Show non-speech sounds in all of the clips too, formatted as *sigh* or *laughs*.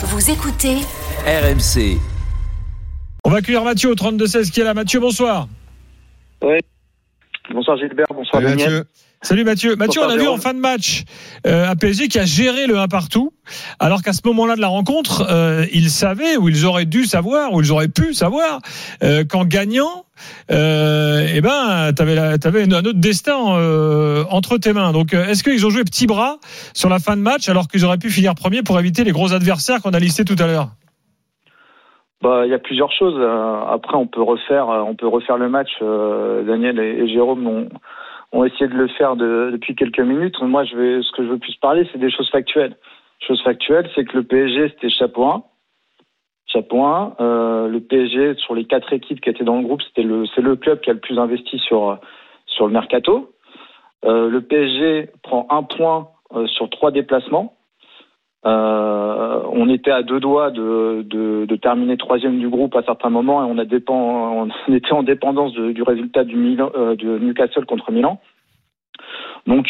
Vous écoutez RMC. On va accueillir Mathieu au 32-16 qui est là. Mathieu, bonsoir. Oui. Bonsoir Gilbert, bonsoir Daniel. Mathieu. Salut Mathieu. Mathieu, on a vu en fin de match euh, un PSG qui a géré le 1 partout, alors qu'à ce moment-là de la rencontre, euh, ils savaient, ou ils auraient dû savoir, ou ils auraient pu savoir, euh, qu'en gagnant, euh, eh ben, t'avais, la- t'avais un autre destin euh, entre tes mains. Donc, euh, est-ce qu'ils ont joué petit bras sur la fin de match, alors qu'ils auraient pu finir premier pour éviter les gros adversaires qu'on a listés tout à l'heure? Bah, il y a plusieurs choses. Après, on peut refaire, on peut refaire le match. Daniel et, et Jérôme ont, ont essayé de le faire de- depuis quelques minutes. Moi, je vais, ce que je veux plus parler, c'est des choses factuelles. Chose factuelle, c'est que le PSG c'était chapeau 1. Chapeau 1. Euh, le PSG sur les quatre équipes qui étaient dans le groupe, c'était le, c'est le club qui a le plus investi sur sur le mercato. Euh, le PSG prend un point euh, sur trois déplacements. Euh, on était à deux doigts de, terminer troisième du groupe à certains moments et on *laughs* était en dépendance du résultat euh, de Newcastle contre Milan. Donc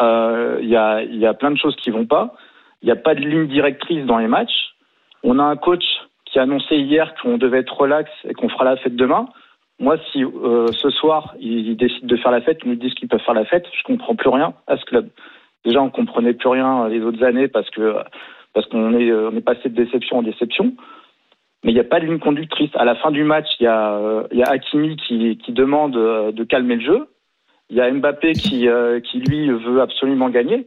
euh, il y, a, plein de choses qui vont pas. Il n'y a pas de ligne directrice dans les matchs. On a un coach qui a annoncé hier qu'on devait être relax et qu'on fera la fête demain. Moi, si ce soir ils, ils décident de faire la fête, ils nous disent qu'ils peuvent faire la fête, je comprends plus rien à ce club. Déjà, on comprenait plus rien les autres années parce que parce qu'on est on est passé de déception en déception. Mais il n'y a pas de ligne conductrice. À la fin du match, il y a il y a Hakimi qui qui demande euh, de calmer le jeu. Il y a Mbappé qui euh, qui lui veut absolument gagner.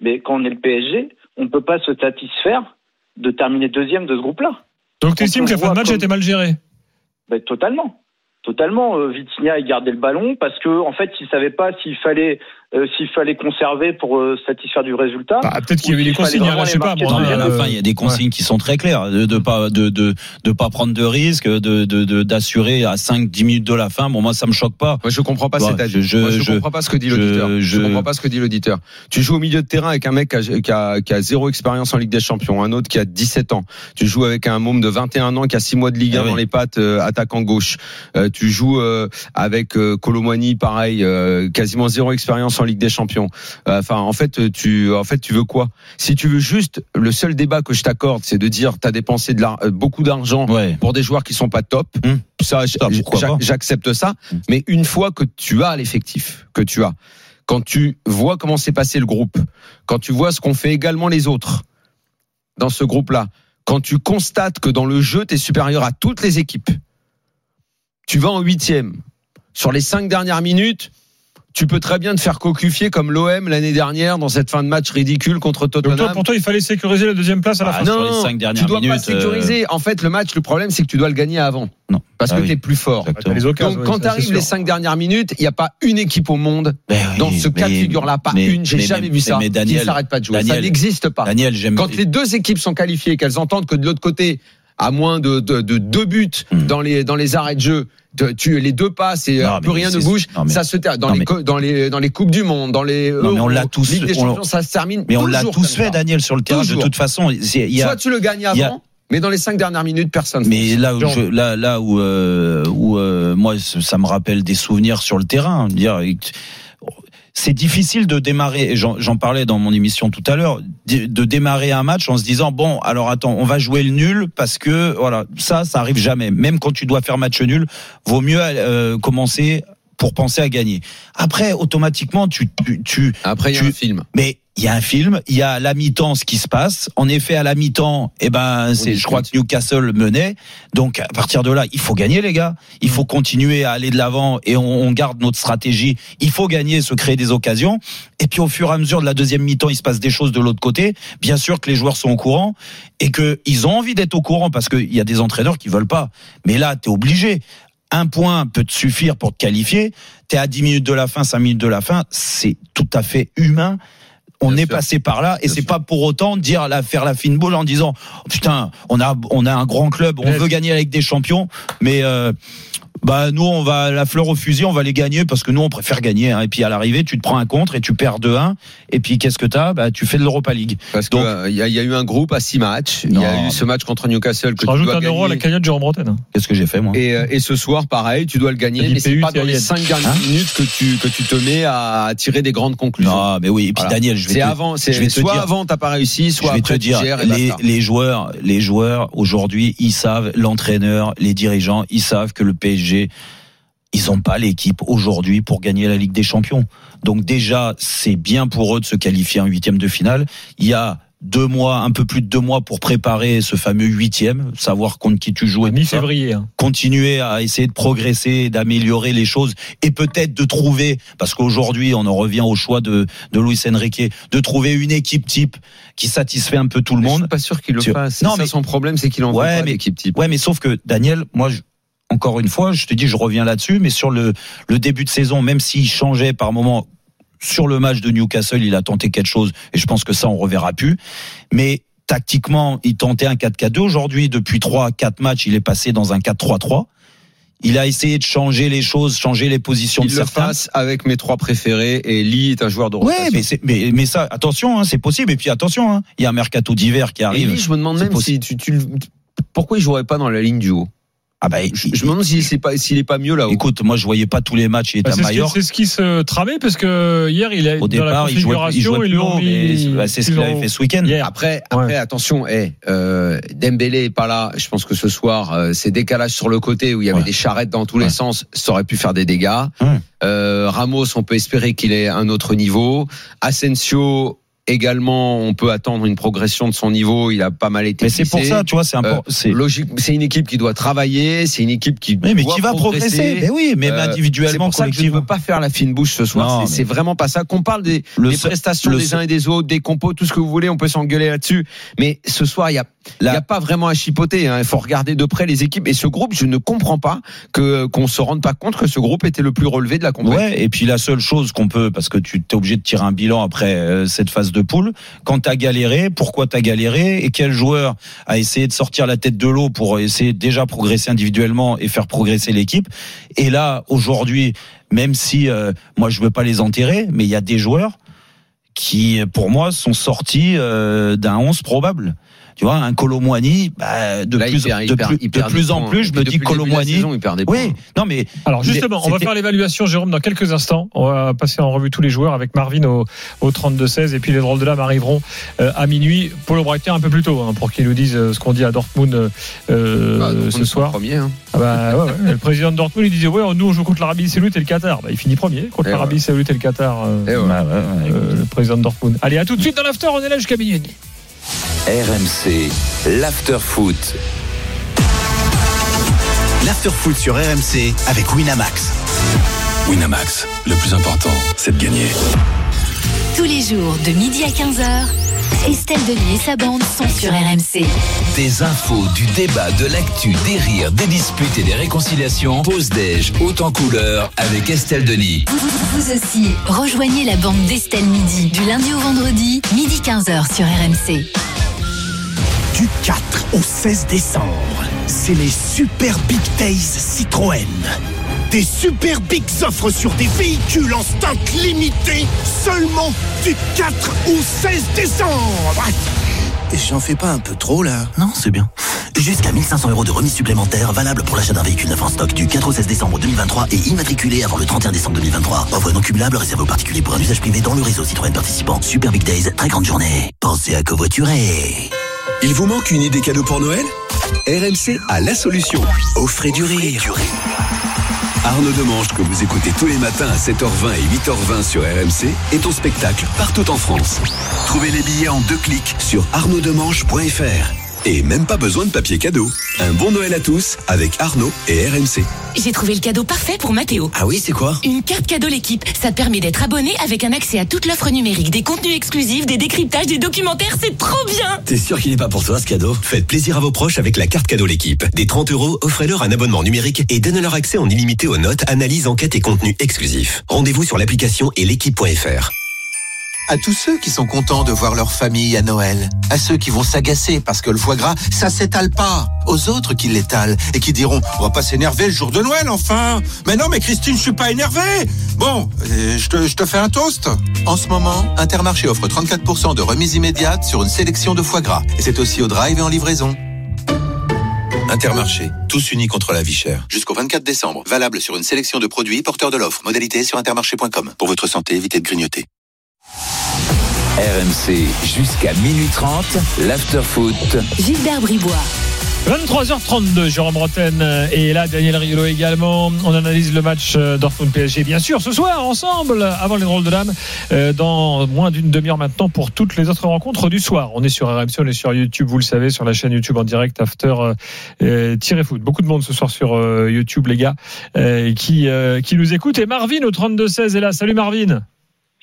Mais quand on est le PSG, on ne peut pas se satisfaire de terminer deuxième de ce groupe-là. Donc, tu estimes que la fin de match comme- était mal gérée? Ben, totalement. Totalement. Euh, Vitinha, il gardait le ballon parce que, en fait, il savait pas s'il fallait, euh, s'il fallait conserver pour euh, satisfaire du résultat. Bah, Peut-être qu'il y avait des consignes, je sais pas. moi, dans Non, mais à la euh, fin, il y a des consignes qui sont très claires, de, de pas de, de de pas prendre de risques, de de de- d'assurer à 5 10 minutes de la fin. Bon, moi ça me choque pas. Moi, je comprends pas Ouais, cet avis. je- je- Moi, je, je- comprends pas ce que dit l'auditeur. Je, je- comprends pas ce que dit l'auditeur. Tu joues au milieu de terrain avec un mec qui a, qui a, qui a zéro expérience en Ligue des Champions, un autre qui a 17 ans. Tu joues avec un môme de 21 ans qui a 6 mois de Ligue 1 Ah oui. dans les pattes, euh, attaquant gauche. Euh, tu joues euh, avec euh, Colomwani, pareil, euh, quasiment zéro expérience en Ligue des Champions. Euh, Enfin, en fait, tu, en fait, tu veux quoi? Si tu veux juste, le seul débat que je t'accorde, c'est de dire, t'as dépensé de euh, beaucoup d'argent Ouais. pour des joueurs qui sont pas top. Hum. Ça, j'accepte ça. Hum. Mais une fois que tu as l'effectif, que tu as, quand tu vois comment s'est passé le groupe, quand tu vois ce qu'ont fait également les autres dans ce groupe-là, quand tu constates que dans le jeu, tu es supérieur à toutes les équipes, tu vas en huitième. Sur les cinq dernières minutes, tu peux très bien te faire cocufier comme l'OM l'année dernière dans cette fin de match ridicule contre Donc, Tottenham. toi, pour toi, il fallait sécuriser la deuxième place à la Ah, fin. sur les cinq dernières tu dois minutes, pas sécuriser. En fait, le match, le problème, c'est que tu dois le gagner avant. Non. Parce Ah que oui. tu es plus fort. Exactement. Les occasions, Donc, oui, quand ça, tu arrives les cinq dernières minutes, il n'y a pas une équipe au monde Ben oui, dans ce cas de figure-là, pas mais- une. J'ai mais- jamais mais- vu ça. mais qui Daniel- ne s'arrête pas de jouer. ça Daniel- n'existe pas. Daniel, j'aime. Quand les deux équipes sont qualifiées, qu'elles entendent que de l'autre côté, à moins de, de, de deux buts Hmm. dans les dans les arrêts de jeu, de- tu les deux passes et Non, euh, plus rien ne bouge. non, mais- ça se termine dans non, les mais- dans les dans les coupes du monde, dans les Non, mais on l'a tous- Ligue des on l'a- Champions, ça se termine. Mais on l'a tous fait. Daniel, sur le terrain. Toujours. De toute façon, y a. Soit tu le gagnes il y a- avant, mais dans les cinq dernières minutes, personne. Mais là où je, là là où euh, où euh, moi ça me rappelle des souvenirs sur le terrain. Dire c'est difficile de démarrer. J'en parlais dans mon émission tout à l'heure de démarrer un match en se disant bon alors attends on va jouer le nul parce que voilà ça ça arrive jamais. Même quand tu dois faire match nul, vaut mieux euh, commencer pour penser à gagner. Après automatiquement tu tu, tu Après, il y a tu- un film. mais il y a un film, il y a à la mi-temps ce qui se passe. En effet, à la mi-temps, eh ben, c'est, je crois que Newcastle menait. Donc, à partir de là, il faut gagner, les gars. Il faut continuer à aller de l'avant et on, on garde notre stratégie. Il faut gagner, se créer des occasions. Et puis, au fur et à mesure de la deuxième mi-temps, il se passe des choses de l'autre côté. Bien sûr que les joueurs sont au courant et que ils ont envie d'être au courant parce qu'il y a des entraîneurs qui veulent pas. Mais là, t'es obligé. Un point peut te suffire pour te qualifier. T'es à 10 minutes de la fin, 5 minutes de la fin. C'est tout à fait humain. On Bien est sûr. passé par là et c'est pas pour autant dire la faire la fine boule en disant oh, putain on a on a un grand club on veut gagner avec des champions mais euh, Bah nous on va la fleur au fusil, on va les gagner parce que nous on préfère gagner. hein. Et puis à l'arrivée tu te prends un contre et tu perds 2-1 et puis qu'est-ce que t'as? Bah tu fais de l'Europa League. Parce qu'il y, a- il y a eu un groupe à six matchs. Il y a eu ce match contre Newcastle que tu rajoute dois un euro à la gagner. cagnotte Jérôme Bretagne. Qu'est-ce que j'ai fait moi? Et, euh, et ce soir, pareil, tu dois le gagner, mais c'est pas dans les Thierry. cinq dernières Hein? minutes que tu que tu te mets à tirer des grandes conclusions. Non mais oui. Et puis Voilà. Daniel, je vais te- avant, c'est je vais te soit dire- avant t'as pas réussi, soit je vais après te dire, tu gères et les, les joueurs, les joueurs aujourd'hui, ils savent, l'entraîneur, les dirigeants, ils savent que le PSG, ils ont pas l'équipe aujourd'hui pour gagner la Ligue des Champions. Donc déjà, c'est bien pour eux de se qualifier en huitième de finale. Il y a deux mois, un peu plus de deux mois pour préparer ce fameux huitième, savoir contre qui tu joues Mi-février. hein. continuer à essayer de progresser, d'améliorer les choses et peut-être de trouver, parce qu'aujourd'hui on en revient au choix de, de Luis Enrique, de trouver une équipe type qui satisfait un peu tout le Mais Je monde. suis pas sûr qu'il le fasse. Non, mais son problème, c'est qu'il en Ouais, veut pas d'équipe type. Ouais, mais sauf que Daniel, moi, je- encore une fois, je te dis, je reviens là-dessus, mais sur le, le début de saison, même s'il changeait par moment sur le match de Newcastle, il a tenté quelque chose, et je pense que ça, on reverra plus. Mais tactiquement, il tentait un 4-4-2. Aujourd'hui, depuis 3-4 matchs, il est passé dans un 4-3-3. Il a essayé de changer les choses, changer les positions Il de le certains. fasse avec mes trois préférés et Lee est un joueur de Ouais, rotation. mais, c'est- mais, mais ça, attention, hein, c'est possible. Et puis attention, hein, il y a un mercato d'hiver qui Et arrive. Lee, je me demande même si tu, tu pourquoi il jouerait pas dans la ligne du haut? Ah bah, Je, je me demande s'il est pas s'il est pas mieux là-haut. écoute, moi je voyais pas tous les matchs, il était Bah, à c'est, ce qui, Mallorca. c'est ce qui se tramait parce que hier il a Au dans la départ, il jouait, il configuration jouait plus haut, mais c'est bah, c'est ce qu'il avait haut. fait ce week-end. Après, après, attention, eh, euh, Dembélé est pas là. Je pense que ce soir, euh, ces décalages sur le côté où il y avait Ouais. des charrettes dans tous les sens, ça aurait pu faire des dégâts. Ouais. Euh, Ramos, on peut espérer qu'il ait un autre niveau. Asensio. Également, on peut attendre une progression de son niveau. Il a pas mal été. Mais c'est pour ça, tu vois, c'est Euh, important. c'est Logique, c'est une équipe qui doit travailler, c'est une équipe qui mais, mais doit qui va progresser Mais oui, même Euh, C'est individuellement, pour ça que je ne veux pas faire la fine bouche ce soir. C'est- mais- C'est vraiment pas ça. Qu'on parle des, Le des seul- prestations le des uns et des autres, des compos, tout ce que vous voulez, on peut s'engueuler là-dessus. Mais ce soir, il y a, il y La- a pas vraiment à chipoter. hein. Il faut regarder de près les équipes. Et ce groupe, je ne comprends pas que qu'on se rende pas compte que ce groupe était le plus relevé de la compétition. Ouais, et puis la seule chose qu'on peut, parce que tu es obligé de tirer un bilan après euh, cette phase de poule, quand tu as galéré, pourquoi tu as galéré, et quel joueur a essayé de sortir la tête de l'eau pour essayer déjà progresser individuellement et faire progresser l'équipe. Et là, aujourd'hui, même si euh, moi je veux pas les enterrer, mais il y a des joueurs qui, pour moi, sont sortis euh, d'un 11 probable. Tu vois, un Colomwani, bah, de Là, plus, perd- de perd- plus, de en plus, je me depuis dis points. Oui, non mais Alors justement, on va faire l'évaluation, Jérôme, dans quelques instants. On va passer en revue tous les joueurs avec Marvin au, au 32-16 et puis les drôles de l'âme arriveront euh, à minuit. Paulo Breitner un peu plus tôt hein, pour qu'il nous dise euh, ce qu'on dit à Dortmund euh, Bah, on ce soir. Premier, hein. Ah bah, ouais, ouais. Le président de Dortmund il disait ouais nous on joue contre l'Arabie Saoudite et le Qatar. Bah, il finit premier contre Et l'Arabie Saoudite et le Qatar. euh, Et. Bah, ouais, euh, le président de Dortmund. Allez à tout de suite dans l'after. On est là jusqu'à minuit. RMC, l'after-foot. L'afterfoot sur RMC avec Winamax. Winamax, le plus important, c'est de gagner. Tous les jours de midi à 15h, Estelle Denis et sa bande sont sur RMC. Des infos, du débat, de l'actu, des rires, des disputes et des réconciliations. Pause déj, haut en couleur, avec Estelle Denis. Vous, vous- vous aussi, rejoignez la bande d'Estelle Midi du lundi au vendredi, midi 15h sur RMC. Du 4 au 16 décembre, c'est les Super Big Days Citroën. Des super big offres sur des véhicules en stock limité seulement du 4 au 16 décembre. Et j'en fais pas un peu trop là Non, c'est bien. Jusqu'à 1500 euros de remise supplémentaire valable pour l'achat d'un véhicule neuf en stock du 4 au 16 décembre 2023 et immatriculé avant le 31 décembre 2023. Offre non cumulable réservée aux particuliers pour un usage privé dans le réseau Citroën participant. Super Big Days, très grande journée. Pensez à covoiturer. Il vous manque une idée cadeau pour Noël? RMC a la solution. Offrez du rire. Arnaud Demange, que vous écoutez tous les matins à 7h20 et 8h20 sur RMC, est au spectacle partout en France. Trouvez les billets en deux clics sur arnauddemange.fr. Et même pas besoin de papier cadeau. Un bon Noël à tous avec Arnaud et RMC. J'ai trouvé le cadeau parfait pour Mathéo. Ah oui, c'est quoi? Une carte cadeau l'équipe. Ça te permet d'être abonné avec un accès à toute l'offre numérique, des contenus exclusifs, des décryptages, des documentaires. C'est trop bien T'es sûr qu'il n'est pas pour toi ce cadeau? Faites plaisir à vos proches avec la carte cadeau l'équipe. Des 30 euros, offrez-leur un abonnement numérique et donnez-leur accès en illimité aux notes, analyses, enquêtes et contenus exclusifs. Rendez-vous sur l'application et l'équipe.fr. À tous ceux qui sont contents de voir leur famille à Noël. À ceux qui vont s'agacer parce que le foie gras, ça s'étale pas. Aux autres qui l'étalent et qui diront On va pas s'énerver le jour de Noël, enfin Mais non, mais Christine, je suis pas énervé Bon, euh, je te, je te fais un toast. En ce moment, Intermarché offre 34% de remise immédiate sur une sélection de foie gras. Et c'est aussi au drive et en livraison. Intermarché, tous unis contre la vie chère. Jusqu'au 24 décembre, valable sur une sélection de produits porteurs de l'offre. Modalité sur intermarché.com. Pour votre santé, évitez de grignoter. RMC jusqu'à minuit 30, l'afterfoot. Gilbert Bribois. 23h32, Jérôme Roten et là Daniel Riolo également. On analyse le match euh, Dortmund PSG bien sûr ce soir ensemble avant les drôles de dames euh, dans moins d'une demi-heure maintenant pour toutes les autres rencontres du soir. On est sur RMC, on est sur YouTube, vous le savez, sur la chaîne YouTube en direct After euh, tiré foot. Beaucoup de monde ce soir sur euh, YouTube les gars euh, qui euh, qui nous écoute et Marvin au 32 16 est là. Salut Marvin.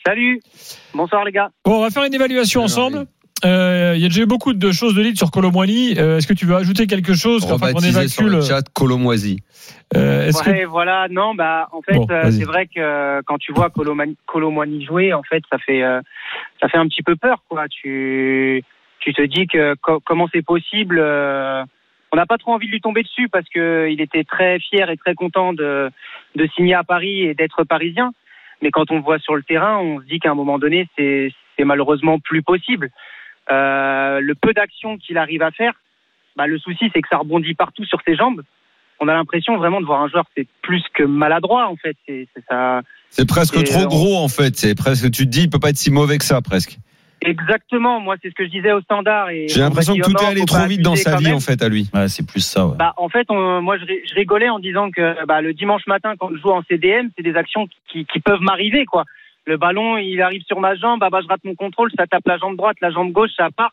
Salut. Bonsoir les gars. Bon, on va faire une évaluation ensemble. Euh, Il y a déjà eu beaucoup de choses de litre sur Colomboigny. Euh, Est-ce que tu veux ajouter quelque chose? Qu'on Rebaptisé évacue sur le chat Colomoisie. Euh, que Ouais, voilà, non, bah en fait, Bon, euh, c'est vrai que euh, quand tu vois Colomani jouer, en fait, ça fait euh, ça fait un petit peu peur, quoi. Tu tu te dis que co- comment c'est possible euh, On n'a pas trop envie de lui tomber dessus parce que il était très fier et très content de de signer à Paris et d'être parisien. Mais quand on le voit sur le terrain, on se dit qu'à un moment donné, c'est malheureusement plus possible. Euh, le peu d'action qu'il arrive à faire, bah, le souci c'est que ça rebondit partout sur ses jambes. On a l'impression vraiment de voir un joueur c'est plus que maladroit en fait. C'est c'est ça. C'est presque trop on- gros en fait. C'est presque. Tu te dis, il peut pas être si mauvais que ça presque. Exactement. Moi c'est ce que je disais au standard. et J'ai on l'impression que tout est allé trop vite dans sa vie même. en fait à lui. Ouais, c'est plus ça. ouais. Bah, en fait, on- moi, je, ri- je rigolais en disant que bah, le dimanche matin, quand je joue en CDM, c'est des actions qui, qui peuvent m'arriver, quoi. Le ballon, il arrive sur ma jambe, bah, bah, je rate mon contrôle, ça tape la jambe droite, la jambe gauche, ça part.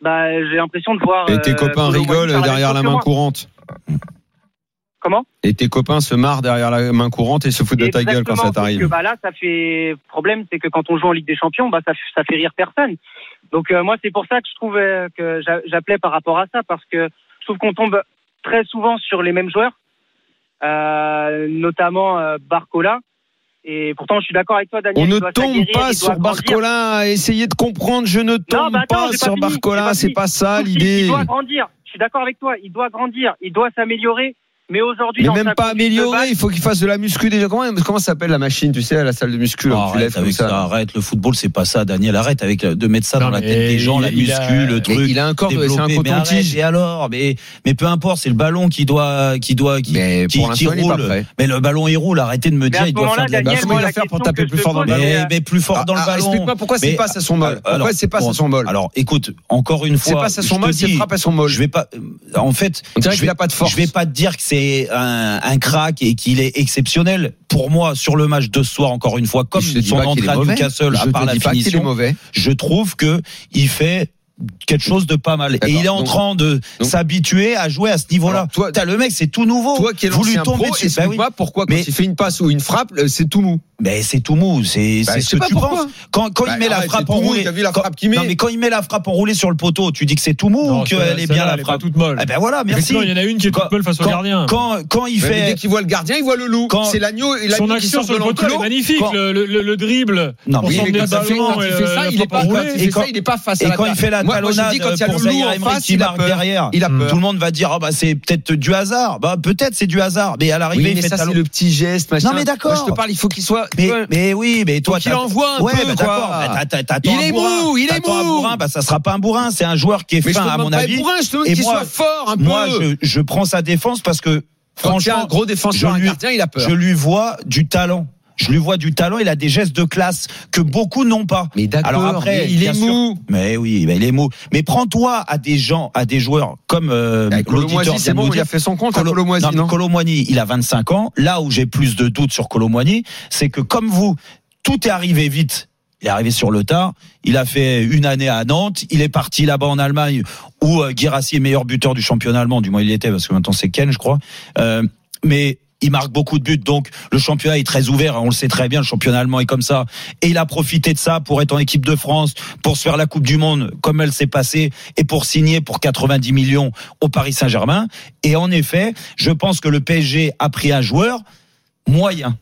Bah, j'ai l'impression de voir. Et tes euh, copains rigolent derrière la main courante. Comment Et tes copains se marrent derrière la main courante et se foutent de ta gueule quand ça t'arrive. Que, bah, là, ça fait problème, c'est que quand on joue en Ligue des Champions, bah, ça, ça fait rire personne. Donc euh, moi, c'est pour ça que je trouve euh, que j'a- j'appelais par rapport à ça, parce que je trouve qu'on tombe très souvent sur les mêmes joueurs, euh, notamment euh, Barcola. Et pourtant, je suis d'accord avec toi, Daniel. On ne tombe pas sur. Barcola. Essayez de comprendre. Je ne tombe bah attends, pas pas sur Barcola. pas C'est fini. pas ça l'idée. Il doit grandir. Je suis d'accord avec toi. Il doit grandir. Il doit s'améliorer. Mais aujourd'hui, Mais dans même pas amélioré, balle- il faut qu'il fasse de la muscu déjà. Comment, comment ça s'appelle la machine, tu sais, à la salle de muscu là, tu Arrête avec ça. ça, arrête. Le football, c'est pas ça, Daniel. Arrête avec la- de mettre ça Non, dans la tête des gens, la a- muscu, le truc. il a un corps, c'est un développé. Mais arrête, coton-tige. Et alors, mais mais peu importe, c'est le ballon qui doit qui doit qui, Mais qui, qui roule. Mais le ballon il roule. Arrêtez de me dire à il doit faire moment-là, de la Daniel, muscu. moi, il va la faire pour taper plus fort te dans le ballon Mais, c'est- plus fort dans le Ah, ah, ballon. Explique-moi pourquoi c'est pas ça son molle. Alors, Pourquoi c'est pas ça son molle Alors, écoute, encore une fois, C'est pas ça son te ses dis, frappes elles sont molles. Je vais pas. En fait, je vais- pas de force. Je vais pas te dire que c'est un, un crack et qu'il est exceptionnel. Pour moi, sur le match de ce soir, encore une fois, comme son entrée à. Newcastle, à part la finition, mauvais. je trouve que il fait quelque chose de pas mal. Et il est en Donc- train de s'habituer à jouer à ce niveau-là. Toi- T'as le mec, c'est tout nouveau. Toi qui es Vous lui l'ancien tombez pro, dessus. Bah oui. explique-moi pourquoi quand Mais- il fait une passe ou une frappe, euh, c'est tout mou. Mais c'est tout mou, c'est Bah, ce que pas tu pourquoi. penses. Quand, quand Bah, il met la frappe c'est tout en mou, roulé, t'as vu la quand- frappe qu'il met Non mais quand il met la frappe enroulée sur le poteau, tu dis que c'est tout mou Non, ou qu'elle est bien la elle est pas frappe toute molle. Eh ben voilà, merci. Il y en a une qui est toute Quand- molle face au quand- gardien. Quand quand il Mais dès fait qu'il voit le gardien, il voit le loup. Quand- C'est l'agneau Son action sur le poteau, est magnifique. Quand- Le, le- le dribble. Non, mais quand, fait, quand il fait ça, il est pas, enroulée. quand il Et fait quand- ça, il est pas face à et quand il fait la Dis quand il y a pour le loup en face, il a peur. derrière, Il a peur. tout le monde va dire ah bah c'est peut-être du hasard. Bah peut-être c'est du hasard, mais à l'arrivée Oui, il mais fait ça, c'est le petit geste, machin. Non, mais d'accord. Moi, je te parle, il faut qu'il soit. Mais, oui, mais toi, t'as- envoie un ouais, peu, bah, quoi. d'accord. Bah, t'as- t'as- t'attends Il est mou, il est mou. bah, ça sera pas un bourrin, c'est un joueur qui est fin, à mon avis. être bourrin, je te demande Et qu'il moi- soit fort un peu. Moi, je, prends sa défense parce que, a un franchement, gros défenseur, je un gardien, il a peur. je lui vois du talent. Je lui vois du talent, il a des gestes de classe que beaucoup n'ont pas. Mais d'accord, Alors après, mais il est sûr- mou. Mais oui, mais il est mou. Mais prends-toi à des gens, à des joueurs comme euh, Avec l'auditeur c'est bon, il a fait son compte à Colo- Colomoisy, non, il a 25 ans. Là où j'ai plus de doutes sur Colomboigny, c'est que comme vous, tout est arrivé vite. Il est arrivé sur le tard. Il a fait une année à Nantes. Il est parti là-bas en Allemagne où euh, Guirassy est meilleur buteur du championnat allemand. Du moins, il était parce que maintenant c'est Ken, je crois. Euh, mais il marque beaucoup de buts, donc le championnat est très ouvert. On le sait très bien, le championnat allemand est comme ça. Et il a profité de ça pour être en équipe de France, pour se faire la Coupe du Monde comme elle s'est passée, et pour signer pour 90 millions au Paris Saint-Germain. Et en effet, je pense que le PSG a pris un joueur moyen.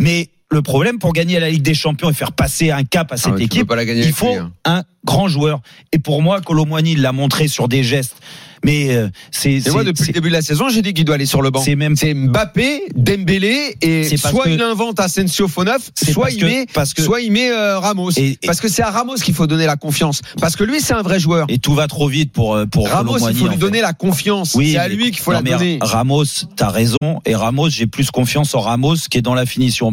Mais le problème pour gagner la Ligue des Champions et faire passer un cap à cette Ah peux équipe, il faut lui, hein. un grand joueur. Et pour moi, Colomboigny l'a montré sur des gestes. Mais euh, c'est Et moi, depuis le début de la saison, j'ai dit qu'il doit aller sur le banc. c'est même C'est Mbappé, Dembélé, et soit que- il invente Asensio C'est soit il que- met, parce que- soit il met euh, Ramos. Et- et- parce que c'est à Ramos qu'il faut donner la confiance. Parce que lui, c'est un vrai joueur. et tout va trop vite pour euh, pour Ramos, il faut lui fait. donner la confiance. Oui, c'est à lui qu'il faut la donner. Ramos, t'as raison. Et Ramos, j'ai plus confiance en Ramos qui est dans la finition.